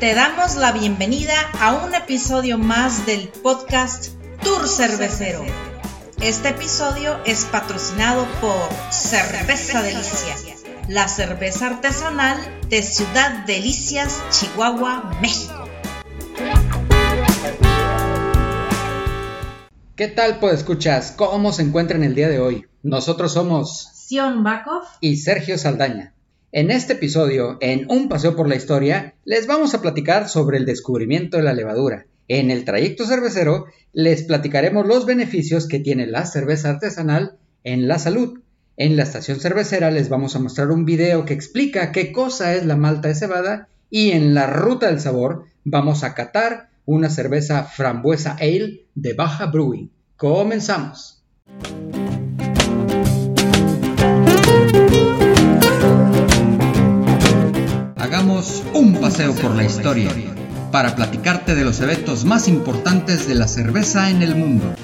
Te damos la bienvenida a un episodio más del podcast Tour Cervecero. Este episodio es patrocinado por Cerveza Delicia, la cerveza artesanal de Ciudad Delicias, Chihuahua, México. ¿Qué tal, pues escuchas? ¿Cómo se encuentran el día de hoy? Nosotros somos Sion Bakov y Sergio Saldaña. En este episodio, en Un paseo por la historia, les vamos a platicar sobre el descubrimiento de la levadura. En el trayecto cervecero, les platicaremos los beneficios que tiene la cerveza artesanal en la salud. En la estación cervecera les vamos a mostrar un video que explica qué cosa es la malta de cebada y en la ruta del sabor vamos a catar una cerveza frambuesa ale de Baja Brewing. Comenzamos. Hagamos un paseo por la historia para platicarte de los eventos más importantes de la cerveza en el mundo.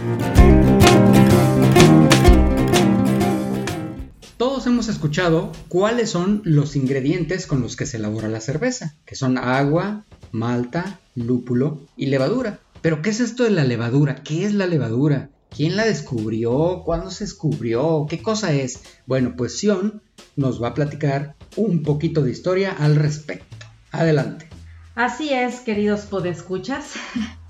Todos hemos escuchado cuáles son los ingredientes con los que se elabora la cerveza, que son agua, malta, lúpulo y levadura. Pero ¿qué es esto de la levadura? ¿Qué es la levadura? ¿Quién la descubrió? ¿Cuándo se descubrió? ¿Qué cosa es? Bueno, pues Sion nos va a platicar un poquito de historia al respecto. Adelante. Así es, queridos podescuchas.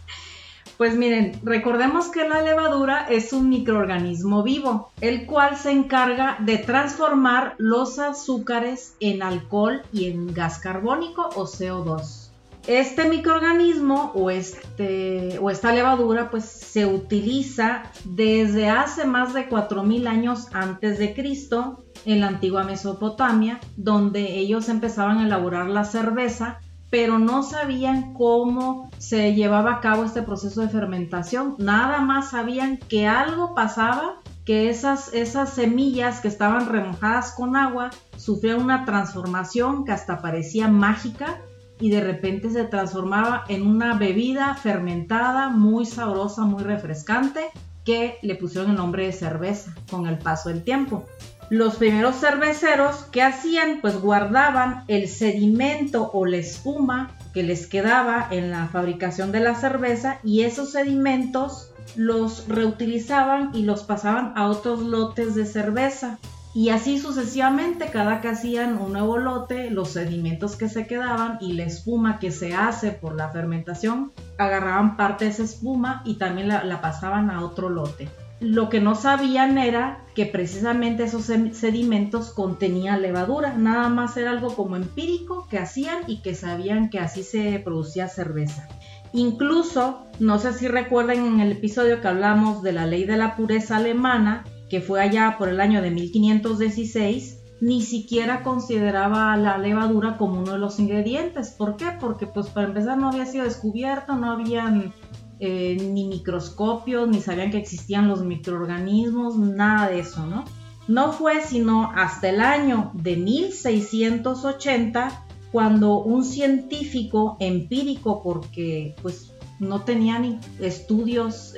Pues miren, recordemos que la levadura es un microorganismo vivo, el cual se encarga de transformar los azúcares en alcohol y en gas carbónico o CO2. Este microorganismo o, este, o esta levadura pues se utiliza desde hace más de 4.000 años antes de Cristo en la antigua Mesopotamia, donde ellos empezaban a elaborar la cerveza, pero no sabían cómo se llevaba a cabo este proceso de fermentación. Nada más sabían que algo pasaba, que esas, esas semillas que estaban remojadas con agua sufrían una transformación que hasta parecía mágica y de repente se transformaba en una bebida fermentada muy sabrosa, muy refrescante, que le pusieron el nombre de cerveza con el paso del tiempo. Los primeros cerveceros que hacían pues guardaban el sedimento o la espuma que les quedaba en la fabricación de la cerveza y esos sedimentos los reutilizaban y los pasaban a otros lotes de cerveza. Y así sucesivamente, cada que hacían un nuevo lote, los sedimentos que se quedaban y la espuma que se hace por la fermentación, agarraban parte de esa espuma y también la, pasaban a otro lote. Lo que no sabían era que precisamente esos sedimentos contenían levadura, nada más era algo como empírico que hacían y que sabían que así se producía cerveza. Incluso, no sé si recuerdan en el episodio que hablamos de la ley de la pureza alemana, que fue allá por el año de 1516, ni siquiera consideraba la levadura como uno de los ingredientes. ¿Por qué? Porque pues para empezar no había sido descubierto, no habían eh, ni microscopios, ni sabían que existían los microorganismos, nada de eso, ¿no? No fue sino hasta el año de 1680 cuando un científico empírico, porque pues no tenía ni estudios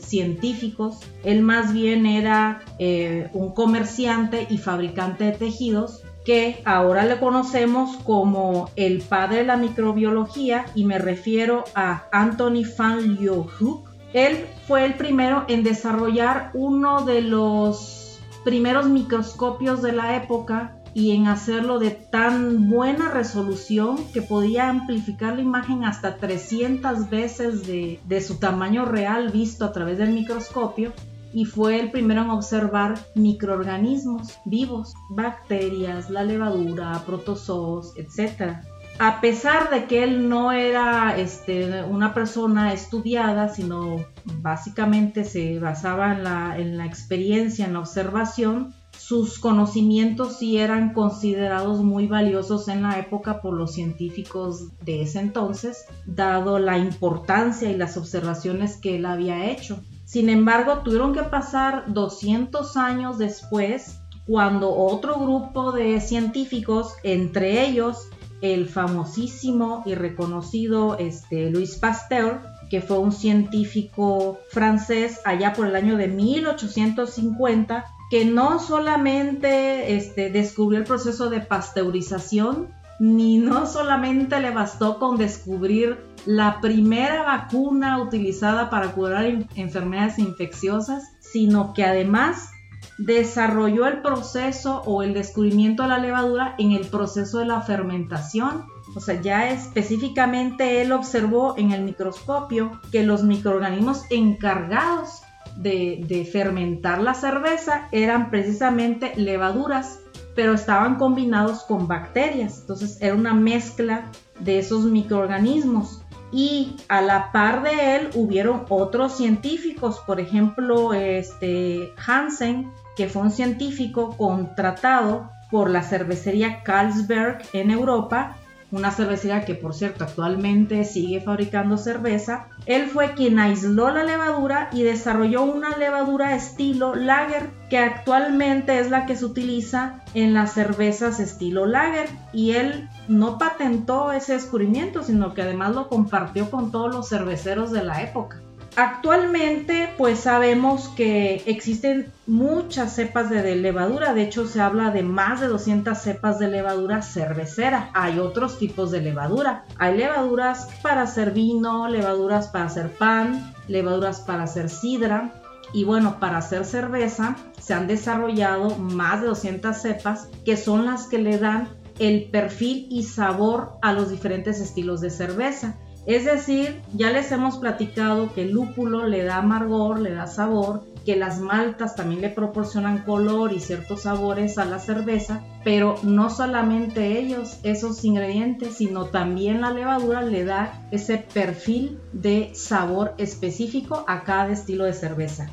científicos, él más bien era eh, un comerciante y fabricante de tejidos que ahora le conocemos como el padre de la microbiología y me refiero a Anthony van Leeuwenhoek. Él fue el primero en desarrollar uno de los primeros microscopios de la época y en hacerlo de tan buena resolución que podía amplificar la imagen hasta 300 veces de, su tamaño real visto a través del microscopio y fue el primero en observar microorganismos vivos, bacterias, la levadura, protozoos, etc. A pesar de que él no era este, una persona estudiada, sino básicamente se basaba en la, en la experiencia, en la observación, sus conocimientos sí eran considerados muy valiosos en la época por los científicos de ese entonces, dado la importancia y las observaciones que él había hecho. Sin embargo, tuvieron que pasar 200 años después, cuando otro grupo de científicos, entre ellos el famosísimo y reconocido este, Louis Pasteur, que fue un científico francés allá por el año de 1850, que no solamente este, descubrió el proceso de pasteurización, ni no solamente le bastó con descubrir la primera vacuna utilizada para curar enfermedades infecciosas, sino que además desarrolló el proceso o el descubrimiento de la levadura en el proceso de la fermentación. O sea, ya específicamente él observó en el microscopio que los microorganismos encargados de, fermentar la cerveza eran precisamente levaduras, pero estaban combinados con bacterias. Entonces era una mezcla de esos microorganismos y a la par de él hubieron otros científicos, por ejemplo, este Hansen, que fue un científico contratado por la cervecería Carlsberg en Europa una cervecería que por cierto actualmente sigue fabricando cerveza, él fue quien aisló la levadura y desarrolló una levadura estilo lager que actualmente es la que se utiliza en las cervezas estilo lager y él no patentó ese descubrimiento sino que además lo compartió con todos los cerveceros de la época. Actualmente, pues sabemos que existen muchas cepas de levadura, de hecho se habla de más de 200 cepas de levadura cervecera. Hay otros tipos de levadura. Hay levaduras para hacer vino, levaduras para hacer pan, levaduras para hacer sidra. Y bueno, para hacer cerveza se han desarrollado más de 200 cepas que son las que le dan el perfil y sabor a los diferentes estilos de cerveza. Es decir, ya les hemos platicado que el lúpulo le da amargor, le da sabor, que las maltas también le proporcionan color y ciertos sabores a la cerveza, pero no solamente ellos, esos ingredientes, sino también la levadura le da ese perfil de sabor específico a cada estilo de cerveza.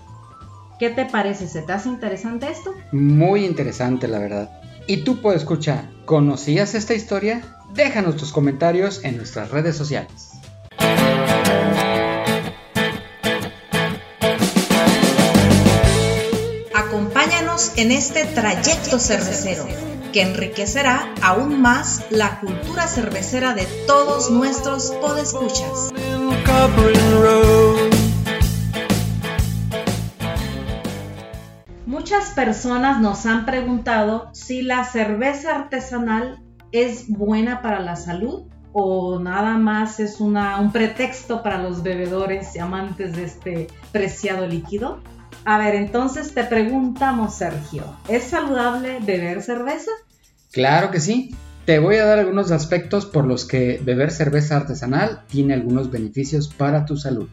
¿Qué te parece? ¿Se te hace interesante esto? Muy interesante, la verdad. ¿Y tú, puedes escuchar, conocías esta historia? Déjanos tus comentarios en nuestras redes sociales. En este trayecto cervecero que enriquecerá aún más la cultura cervecera de todos nuestros podescuchas. Muchas personas nos han preguntado si la cerveza artesanal es buena para la salud o nada más es una, un pretexto para los bebedores y amantes de este preciado líquido? A ver, entonces te preguntamos, Sergio, ¿es saludable beber cerveza? Claro que sí. Te voy a dar algunos aspectos por los que beber cerveza artesanal tiene algunos beneficios para tu salud.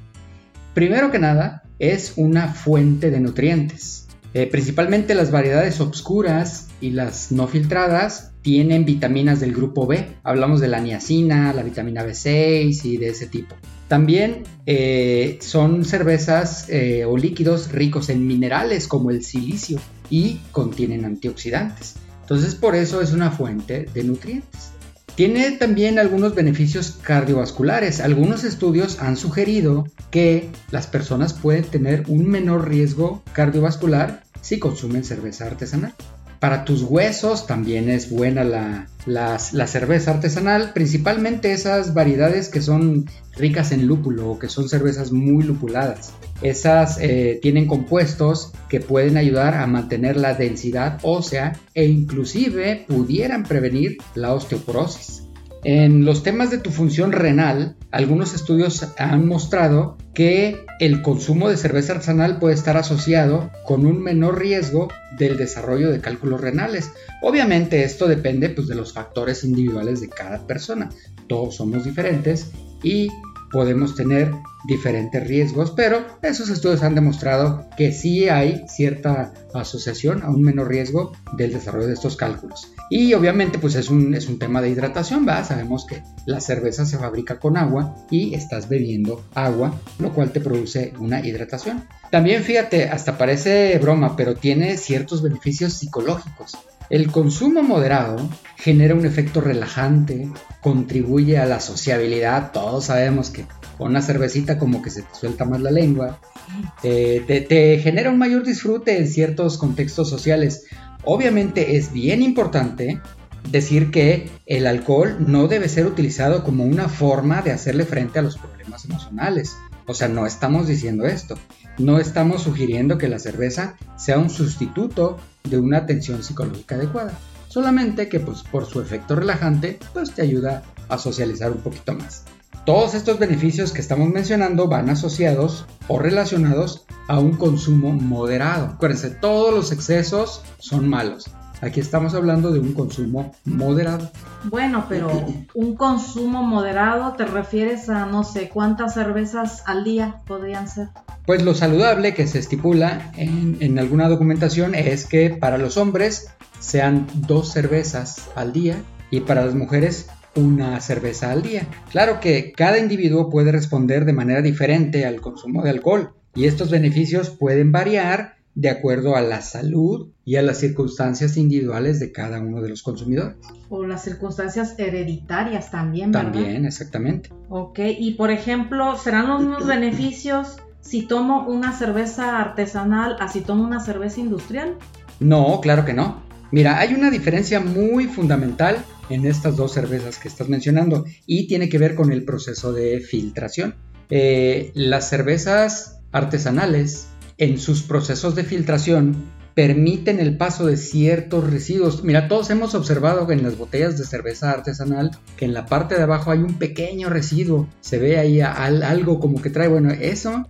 Primero que nada, es una fuente de nutrientes. Eh, principalmente las variedades obscuras y las no filtradas tienen vitaminas del grupo B. Hablamos de la niacina, la vitamina B6 y de ese tipo. También eh, son cervezas eh, o líquidos ricos en minerales como el silicio y contienen antioxidantes. Entonces por eso es una fuente de nutrientes. Tiene también algunos beneficios cardiovasculares. Algunos estudios han sugerido que las personas pueden tener un menor riesgo cardiovascular si consumen cerveza artesanal. Para tus huesos también es buena la, cerveza artesanal, principalmente esas variedades que son ricas en lúpulo o que son cervezas muy lupuladas. Esas eh, tienen compuestos que pueden ayudar a mantener la densidad ósea e inclusive pudieran prevenir la osteoporosis. En los temas de tu función renal, algunos estudios han mostrado que el consumo de cerveza artesanal puede estar asociado con un menor riesgo del desarrollo de cálculos renales. Obviamente esto depende pues, de los factores individuales de cada persona. Todos somos diferentes y podemos tener diferentes riesgos, pero esos estudios han demostrado que sí hay cierta asociación a un menor riesgo del desarrollo de estos cálculos. Y obviamente pues es un, es un tema de hidratación, ¿va? Sabemos que la cerveza se fabrica con agua y estás bebiendo agua, lo cual te produce una hidratación. También fíjate, hasta parece broma, pero tiene ciertos beneficios psicológicos. El consumo moderado genera un efecto relajante, contribuye a la sociabilidad, todos sabemos que con una cervecita como que se te suelta más la lengua, te, te genera un mayor disfrute en ciertos contextos sociales. Obviamente es bien importante decir que el alcohol no debe ser utilizado como una forma de hacerle frente a los problemas emocionales. O sea, no estamos diciendo esto. No estamos sugiriendo que la cerveza sea un sustituto de una atención psicológica adecuada. solamente que pues por su efecto relajante pues te ayuda a socializar un poquito más. Todos estos beneficios que estamos mencionando van asociados o relacionados a un consumo moderado. Acuérdense, todos los excesos son malos. Aquí estamos hablando de un consumo moderado. Bueno, pero un consumo moderado te refieres a no sé cuántas cervezas al día podrían ser. Pues lo saludable que se estipula en, en alguna documentación es que para los hombres sean dos cervezas al día y para las mujeres una cerveza al día. Claro que cada individuo puede responder de manera diferente al consumo de alcohol y estos beneficios pueden variar de acuerdo a la salud y a las circunstancias individuales de cada uno de los consumidores. O las circunstancias hereditarias también, ¿verdad? También, exactamente. Ok, y por ejemplo, ¿serán los mismos beneficios si tomo una cerveza artesanal a si tomo una cerveza industrial? No, claro que no. Mira, hay una diferencia muy fundamental en estas dos cervezas que estás mencionando y tiene que ver con el proceso de filtración. Eh, las cervezas artesanales en sus procesos de filtración permiten el paso de ciertos residuos. Mira, todos hemos observado en las botellas de cerveza artesanal que en la parte de abajo hay un pequeño residuo. Se ve ahí algo como que trae, bueno, eso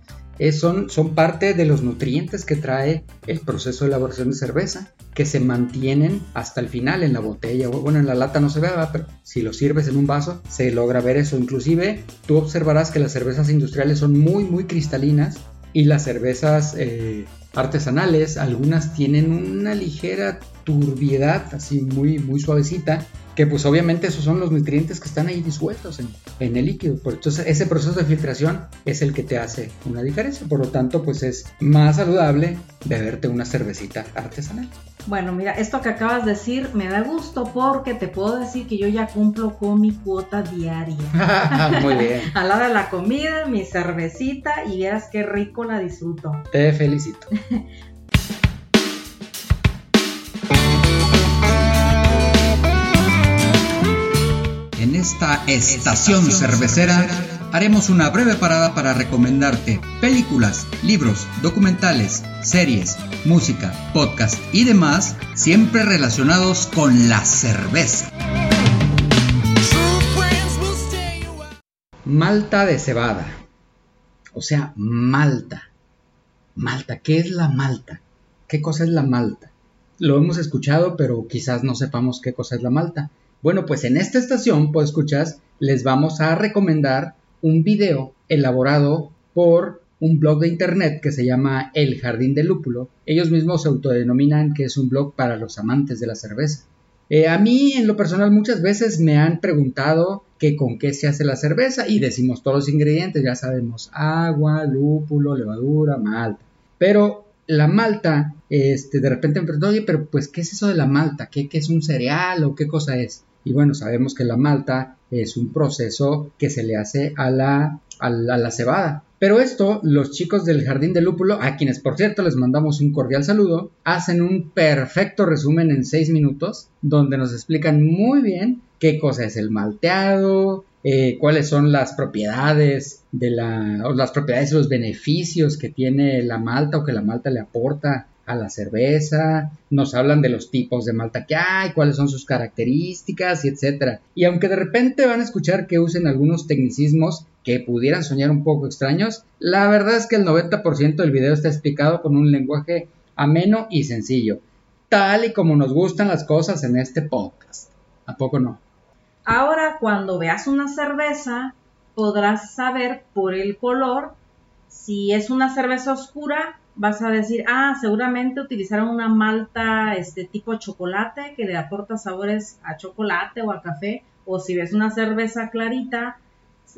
son, son parte de los nutrientes que trae el proceso de elaboración de cerveza que se mantienen hasta el final en la botella. Bueno, en la lata no se ve, pero si lo sirves en un vaso se logra ver eso. Inclusive tú observarás que las cervezas industriales son muy, muy cristalinas y las cervezas eh, artesanales, algunas tienen una ligera turbiedad, así muy, muy suavecita, que pues obviamente esos son los nutrientes que están ahí disueltos en, el líquido. Por entonces ese proceso de filtración es el que te hace una diferencia. Por lo tanto, pues es más saludable beberte una cervecita artesanal. Bueno, mira, esto que acabas de decir me da gusto porque te puedo decir que yo ya cumplo con mi cuota diaria. Muy bien. A la hora de la comida, mi cervecita y veas qué rico la disfruto. Te felicito. esta estación cervecera haremos una breve parada para recomendarte películas, libros, documentales, series, música, podcast y demás, siempre relacionados con la cerveza. Malta de cebada. O sea, malta. Malta, ¿qué es la malta? ¿Qué cosa es la malta? Lo hemos escuchado, pero quizás no sepamos qué cosa es la malta. Bueno, pues en esta estación, pues escuchas, les vamos a recomendar un video elaborado por un blog de internet que se llama El Jardín del Lúpulo. Ellos mismos se autodenominan que es un blog para los amantes de la cerveza. Eh, a mí, en lo personal, muchas veces me han preguntado que con qué se hace la cerveza y decimos todos los ingredientes, ya sabemos, agua, lúpulo, levadura, malta. Pero la malta, este, de repente me preguntan, oye, pero pues, ¿qué es eso de la malta? ¿Qué, ¿Qué es un cereal o qué cosa es? Y bueno, sabemos que la malta es un proceso que se le hace a la, a la, cebada. Pero esto, los chicos del Jardín de Lúpulo, a quienes por cierto les mandamos un cordial saludo, hacen un perfecto resumen en seis minutos, donde nos explican muy bien qué cosa es el malteado, eh, cuáles son las propiedades de la, o las propiedades y los beneficios que tiene la malta o que la malta le aporta a la cerveza, nos hablan de los tipos de malta que hay, cuáles son sus características y etcétera. Y aunque de repente van a escuchar que usen algunos tecnicismos que pudieran soñar un poco extraños, la verdad es que el 90% del video está explicado con un lenguaje ameno y sencillo, tal y como nos gustan las cosas en este podcast. ¿A poco no? Ahora, cuando veas una cerveza, podrás saber por el color si es una cerveza oscura vas a decir, ah, seguramente utilizaron una malta este tipo chocolate que le aporta sabores a chocolate o a café, o si ves una cerveza clarita,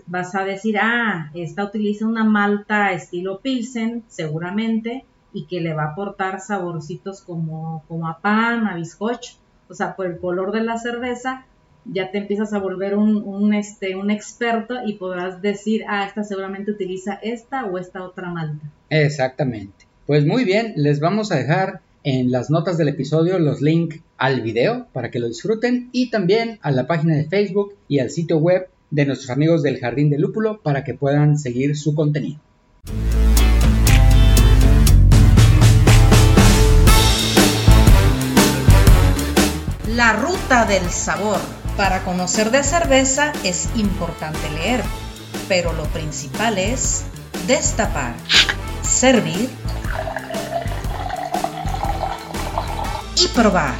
vas a decir, ah, esta utiliza una malta estilo Pilsen, seguramente, y que le va a aportar saborcitos como, como a pan, a bizcocho. O sea, por el color de la cerveza, ya te empiezas a volver un, un, este, un experto y podrás decir, ah, esta seguramente utiliza esta o esta otra malta. Exactamente. Pues muy bien, les vamos a dejar en las notas del episodio los links al video para que lo disfruten y también a la página de Facebook y al sitio web de nuestros amigos del Jardín de Lúpulo para que puedan seguir su contenido. La ruta del sabor. Para conocer de cerveza es importante leer, pero lo principal es destapar, servir y probar.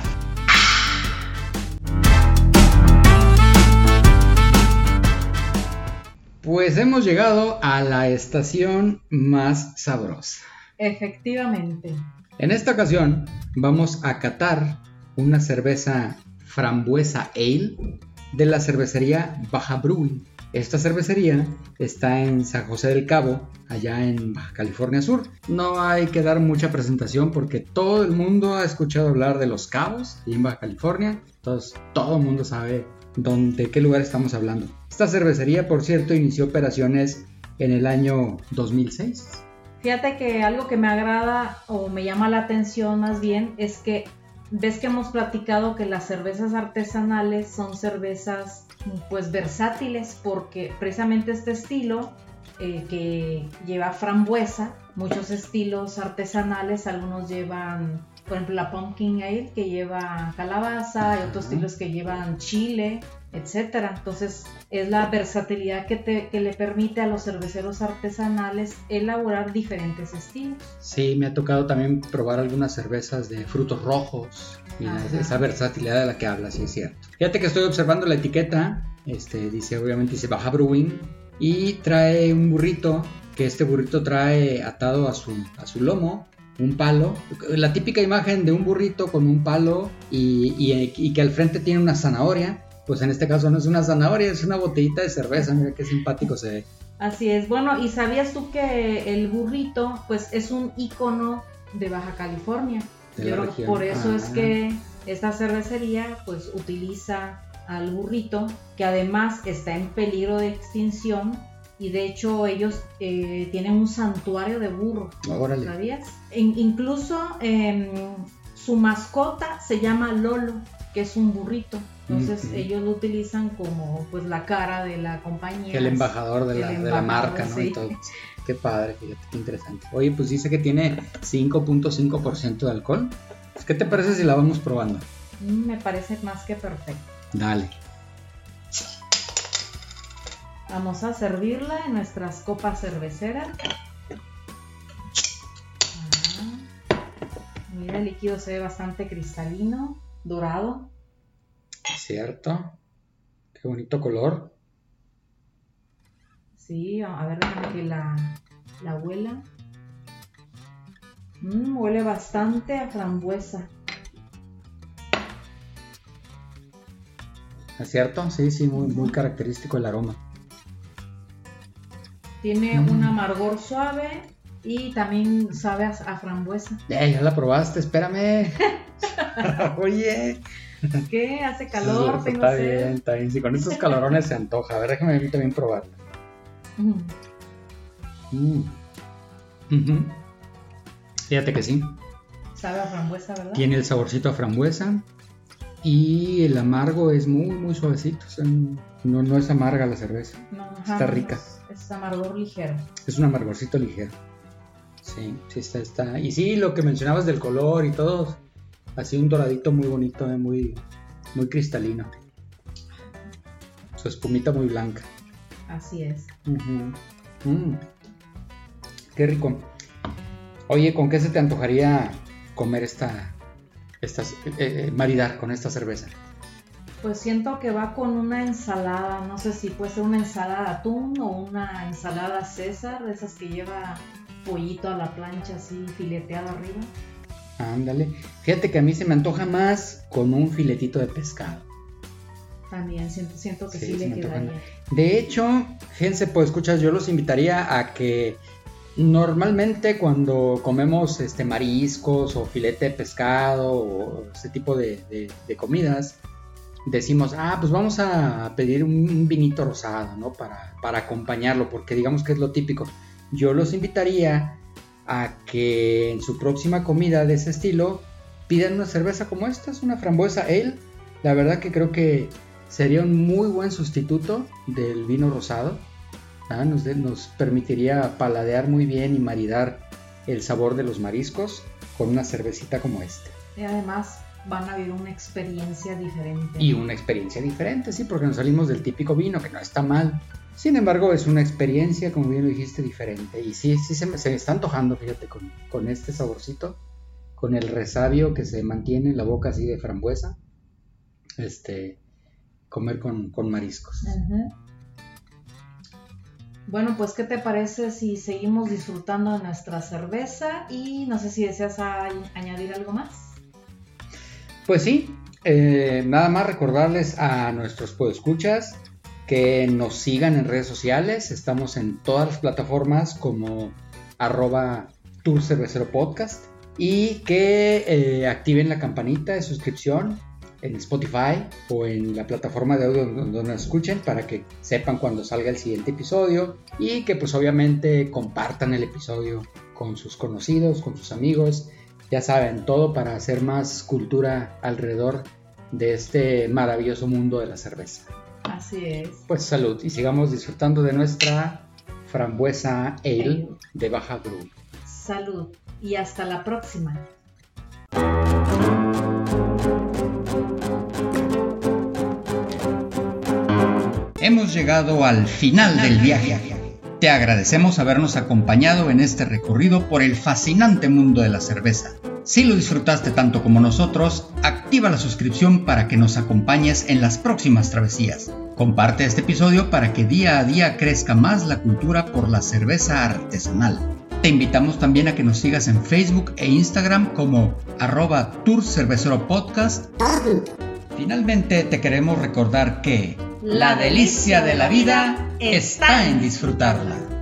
Pues hemos llegado a la estación más sabrosa. Efectivamente. En esta ocasión vamos a catar una cerveza frambuesa ale de la cervecería Baja Brewing. Esta cervecería está en San José del Cabo, allá en Baja California Sur. No hay que dar mucha presentación porque todo el mundo ha escuchado hablar de los cabos y en Baja California. Entonces todo el mundo sabe de qué lugar estamos hablando. Esta cervecería, por cierto, inició operaciones en el año 2006. Fíjate que algo que me agrada o me llama la atención más bien es que ves que hemos platicado que las cervezas artesanales son cervezas pues versátiles porque precisamente este estilo eh, que lleva frambuesa, muchos estilos artesanales, algunos llevan, por ejemplo, la pumpkin ale que lleva calabaza, y otros estilos que llevan chile, etcétera. Entonces, es la versatilidad que, te, que, le permite a los cerveceros artesanales elaborar diferentes estilos. Sí, me ha tocado también probar algunas cervezas de frutos rojos y esa versatilidad de la que hablas, sí es cierto. Fíjate que estoy observando la etiqueta, este, dice, obviamente dice Baja Brewing y trae un burrito, que este burrito trae atado a su, a su lomo un palo, la típica imagen de un burrito con un palo y, y, y, que al frente tiene una zanahoria pues en este caso no es una zanahoria, es una botellita de cerveza, mira qué simpático se ve. Así es, bueno, ¿y sabías tú que el burrito pues es un icono de Baja California? por eso es ah. que esta cervecería pues utiliza al burrito, que además está en peligro de extinción y de hecho ellos eh, tienen un santuario de burro. ¿Sabías? incluso em, su mascota se llama Lolo, que es un burrito. Entonces ellos lo utilizan como pues la cara de la compañía. El embajador de, la, de la, marca, ¿no? Qué padre, fíjate, qué interesante. Oye, pues dice que tiene 5.5% de alcohol. Pues, ¿Qué te parece si la vamos probando? Mm, me parece más que perfecto. Dale. Vamos a servirla en nuestras copas cerveceras. Ah, mira, el líquido se ve bastante cristalino, dorado. Cierto. Qué bonito color. Sí, a ver, déjame que la, la huela. Mm, huele bastante a frambuesa. ¿Es cierto? Sí, sí, muy, muy característico el aroma. Tiene mm. un amargor suave y también sabe a, frambuesa. Eh, ya la probaste, espérame. Oye. ¿Qué? ¿Hace calor? está bien, está bien. Si con estos calorones se antoja. A ver, déjame a mí también probarla. Mm. Fíjate que sí. Sabe a frambuesa, ¿verdad? Tiene el saborcito a frambuesa. Y el amargo es muy, muy suavecito. no, no es amarga la cerveza. No, está rica. Es, amargor ligero. Es un amargorcito ligero. Sí, sí está, está. Y sí, lo que mencionabas del color y todo, Así un doradito muy bonito, eh, muy, muy cristalino. Su espumita muy blanca. Así es. Mm. Qué rico. Oye, ¿con qué se te antojaría comer esta, esta eh, eh, maridar con esta cerveza? Pues siento que va con una ensalada, no sé si puede ser una ensalada de atún o una ensalada César, de esas que lleva pollito a la plancha así fileteado arriba. Ándale. Fíjate que a mí se me antoja más con un filetito de pescado. También siento, siento que sí, le quedaría. De hecho, fíjense, pues escuchas, yo los invitaría a que normalmente cuando comemos este mariscos o filete de pescado o este tipo de, comidas, decimos, ah, pues vamos a pedir un, vinito rosado, ¿no? Para, para acompañarlo, porque digamos que es lo típico. Yo los invitaría a que en su próxima comida de ese estilo pidan una cerveza como esta, es una frambuesa ale. La verdad que creo que sería un muy buen sustituto del vino rosado. ¿ah? Nos, nos, permitiría paladear muy bien y maridar el sabor de los mariscos con una cervecita como esta. Y además van a vivir una experiencia diferente. Y una experiencia diferente, sí, porque nos salimos del típico vino, que no está mal. Sin embargo, es una experiencia, como bien lo dijiste, diferente. Y sí, sí se me, se me está antojando, fíjate, con, con este saborcito, con el resabio que se mantiene en la boca así de frambuesa. Este, comer con, con mariscos. Bueno, pues ¿qué te parece si seguimos disfrutando de nuestra cerveza? Y no sé si deseas añadir algo más. Pues sí, eh, nada más recordarles a nuestros podescuchas que nos sigan en redes sociales. Estamos en todas las plataformas como arroba Podcast y que eh, activen la campanita de suscripción en Spotify o en la plataforma de audio donde donde nos escuchen para que sepan cuando salga el siguiente episodio y que pues obviamente compartan el episodio con sus conocidos, con sus amigos ya saben, todo para hacer más cultura alrededor de este maravilloso mundo de la cerveza. Así es. Pues salud y sigamos disfrutando de nuestra frambuesa ale de baja brew. Salud y hasta la próxima. Hemos llegado al final del viaje. Te agradecemos habernos acompañado en este recorrido por el fascinante mundo de la cerveza. Si lo disfrutaste tanto como nosotros, activa la suscripción para que nos acompañes en las próximas travesías. Comparte este episodio para que día a día crezca más la cultura por la cerveza artesanal. Te invitamos también a que nos sigas en Facebook e Instagram como arroba Tour Cervecero Podcast. Finalmente te queremos recordar que la delicia de la vida está en disfrutarla.